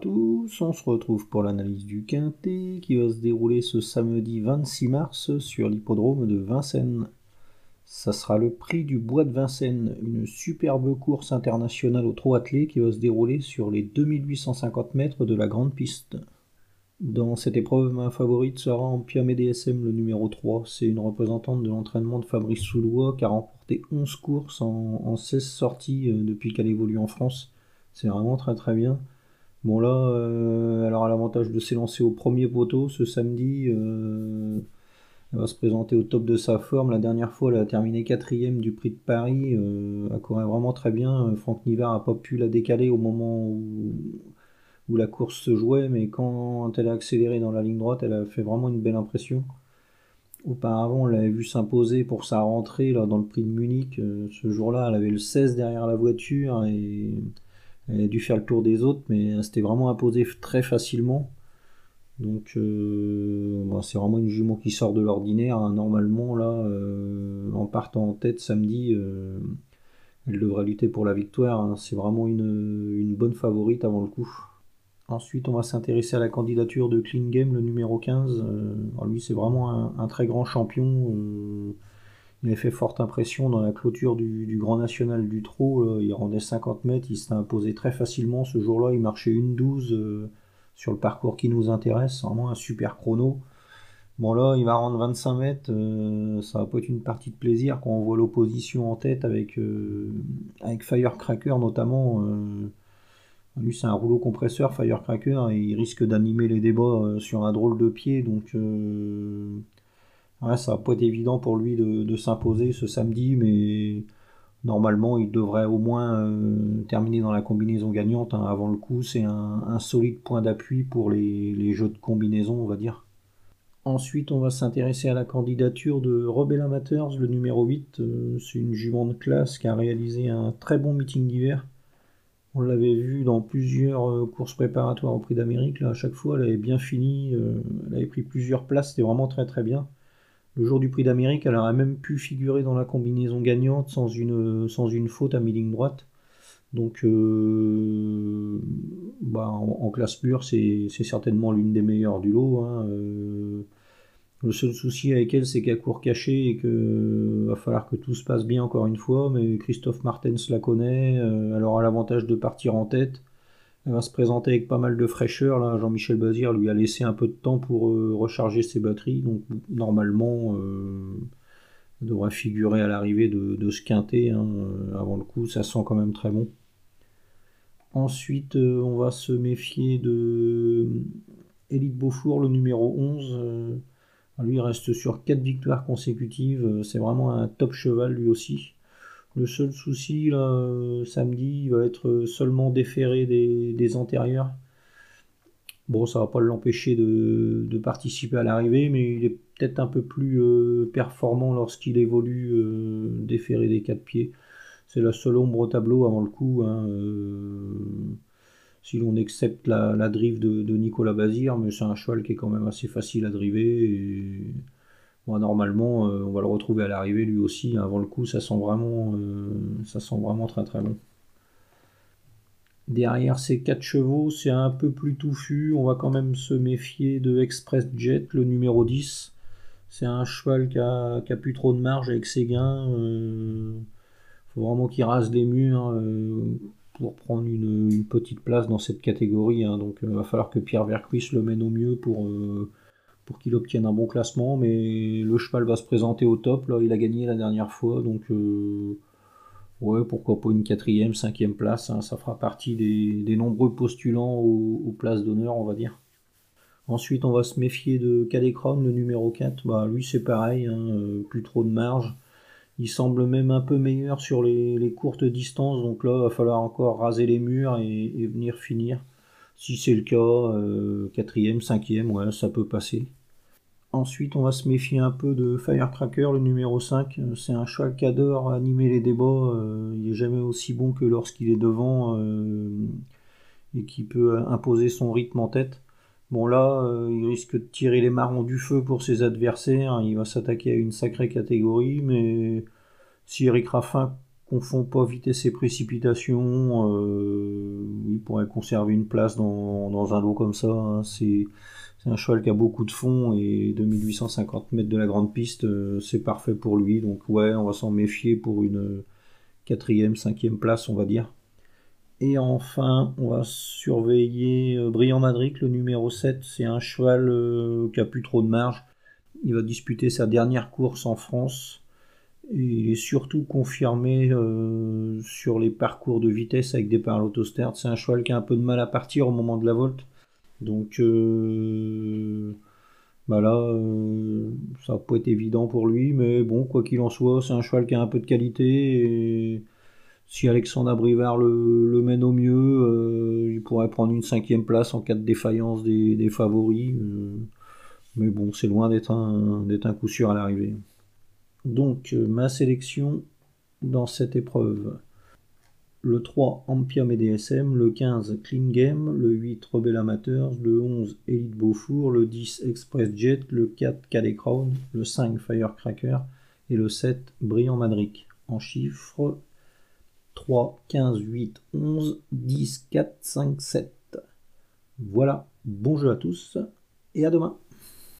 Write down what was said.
tous, on se retrouve pour l'analyse du Quintet qui va se dérouler ce samedi 26 mars sur l'hippodrome de Vincennes. Ça sera le prix du Bois de Vincennes, une superbe course internationale au trot attelé qui va se dérouler sur les 2850 mètres de la grande piste. Dans cette épreuve, ma favorite sera en Piamé DSM le numéro 3. C'est une représentante de l'entraînement de Fabrice Soulois qui a remporté 11 courses en, en 16 sorties euh, depuis qu'elle évolue en France. C'est vraiment très très bien. Bon là, euh, elle aura l'avantage de s'élancer au premier poteau ce samedi. Euh, elle va se présenter au top de sa forme. La dernière fois, elle a terminé quatrième du prix de Paris. Euh, elle courait vraiment très bien. Franck Nivard n'a pas pu la décaler au moment où, la course se jouait, mais quand elle a accéléré dans la ligne droite, elle a fait vraiment une belle impression. Auparavant, on l'avait vu s'imposer pour sa rentrée dans le prix de Munich. ce jour-là, elle avait le 16 derrière la voiture et elle a dû faire le tour des autres, mais elle s'était vraiment imposée très facilement. Donc euh, c'est vraiment une jument qui sort de l'ordinaire. Hein. Normalement, là, euh, en partant en tête samedi, euh, elle devrait lutter pour la victoire. Hein. C'est vraiment une, bonne favorite avant le coup. Ensuite, on va s'intéresser à la candidature de Clean Game, le numéro 15. lui, c'est vraiment un, très grand champion. Il avait fait forte impression dans la clôture du, Grand National du Trot. Il rendait 50 mètres, il s'est imposé très facilement. Ce jour-là, il marchait une 12 euh, sur le parcours qui nous intéresse. Vraiment un super chrono. Bon là, il va rendre 25 mètres. Euh, ça va pas être une partie de plaisir quand on voit l'opposition en tête avec, euh, avec Firecracker notamment. lui, c'est un rouleau compresseur, Firecracker, et il risque d'animer les débats sur un drôle de pied. Donc ça va pas être évident pour lui de, s'imposer ce samedi, mais normalement il devrait au moins euh, terminer dans la combinaison gagnante hein, avant le coup. C'est un, solide point d'appui pour les, jeux de combinaison, on va dire. Ensuite, on va s'intéresser à la candidature de Robel Amateurs, le numéro 8. Euh, c'est une jument de classe qui a réalisé un très bon meeting d'hiver. On l'avait vu dans plusieurs euh, courses préparatoires au Prix d'Amérique. À chaque fois, elle avait bien fini. elle avait pris plusieurs places. C'était vraiment très très bien. Le jour du prix d'Amérique, elle aurait même pu figurer dans la combinaison gagnante sans une, faute à mi-ligne droite. Donc, euh, bah, en, classe pure, c'est certainement l'une des meilleures du lot. Hein, euh. le seul souci avec elle, c'est qu'elle court cachée et qu'il va falloir que tout se passe bien encore une fois. Mais Christophe Martens la connaît, euh, elle aura l'avantage de partir en tête. Va se présenter avec pas mal de fraîcheur. Là, Jean-Michel Bazir lui a laissé un peu de temps pour euh, recharger ses batteries. Donc normalement, euh, figurer à l'arrivée de, ce quintet. Hein, euh, avant le coup, ça sent quand même très bon. Ensuite, on va se méfier de Élite Beaufour, le numéro 11. lui, reste sur 4 victoires consécutives. C'est vraiment un top cheval lui aussi. Le seul souci, euh, samedi, va être seulement déféré des, antérieurs. Bon, ça va pas l'empêcher de, participer à l'arrivée, mais il est peut-être un peu plus euh, performant lorsqu'il évolue euh, déféré des quatre pieds. C'est la seule ombre au tableau avant le coup. Hein, si l'on accepte la, drive de, Nicolas Bazir, mais c'est un cheval qui est quand même assez facile à driver. Normalement, euh, on va le retrouver à l'arrivée lui aussi. Avant le coup, ça sent vraiment, euh, ça sent vraiment très très bon. Derrière ces quatre chevaux, c'est un peu plus touffu. On va quand même se méfier de Express Jet, le numéro 10. C'est un cheval qui a, plus trop de marge avec ses gains. Il euh, faut vraiment qu'il rase des murs pour prendre une, petite place dans cette catégorie. Hein. Donc il va falloir que Pierre Vercuis le mène au mieux pour, pour qu'il obtienne un bon classement, mais le cheval va se présenter au top, là il a gagné la dernière fois, donc euh, ouais pourquoi pas une quatrième, cinquième place, hein, ça fera partie des, nombreux postulants aux, places d'honneur on va dire. Ensuite on va se méfier de Cadécron, le numéro 4, bah, lui c'est pareil, hein, euh, plus trop de marge. Il semble même un peu meilleur sur les, courtes distances, donc là il va falloir encore raser les murs et, venir finir. Si c'est le cas, euh, quatrième, cinquième, ouais, ça peut passer. Ensuite, on va se méfier un peu de Firecracker, le numéro 5. C'est un cheval qui adore animer les débats. Euh, il n'est jamais aussi bon que lorsqu'il est devant euh, et qui peut imposer son rythme en tête. Bon là, euh, il risque de tirer les marrons du feu pour ses adversaires. Il va s'attaquer à une sacrée catégorie, mais si Eric Raffin confond pas vitesse et précipitation. Euh, il pourrait conserver une place dans, un lot comme ça. Hein. C'est un cheval qui a beaucoup de fond et 2850 mètres de la grande piste, euh, c'est parfait pour lui. Donc ouais, on va s'en méfier pour une quatrième, cinquième place, on va dire. Et enfin, on va surveiller euh, Brillant Madrid, le numéro 7. C'est un cheval qui a plus trop de marge. Il va disputer sa dernière course en France il est surtout confirmé euh, sur les parcours de vitesse avec départ à l'autostart. C'est un cheval qui a un peu de mal à partir au moment de la volte. Donc euh, bah là, euh, ça pas être évident pour lui. Mais bon, quoi qu'il en soit, c'est un cheval qui a un peu de qualité. Et si Alexandre Abrivard le, mène au mieux, il pourrait prendre une cinquième place en cas de défaillance des, favoris. mais bon, c'est loin d'être un, un coup sûr à l'arrivée. Donc euh, ma sélection dans cette épreuve. Le 3 Ampium et DSM, le 15 Clean Game, le 8 Rebel Amateurs, le 11 Elite Beaufour, le 10 Express Jet, le 4 Cadet Crown, le 5 Firecracker et le 7 Brillant Madric. En chiffres 3, 15, 8, 11, 10, 4, 5, 7. Voilà, bon jeu à tous et à demain.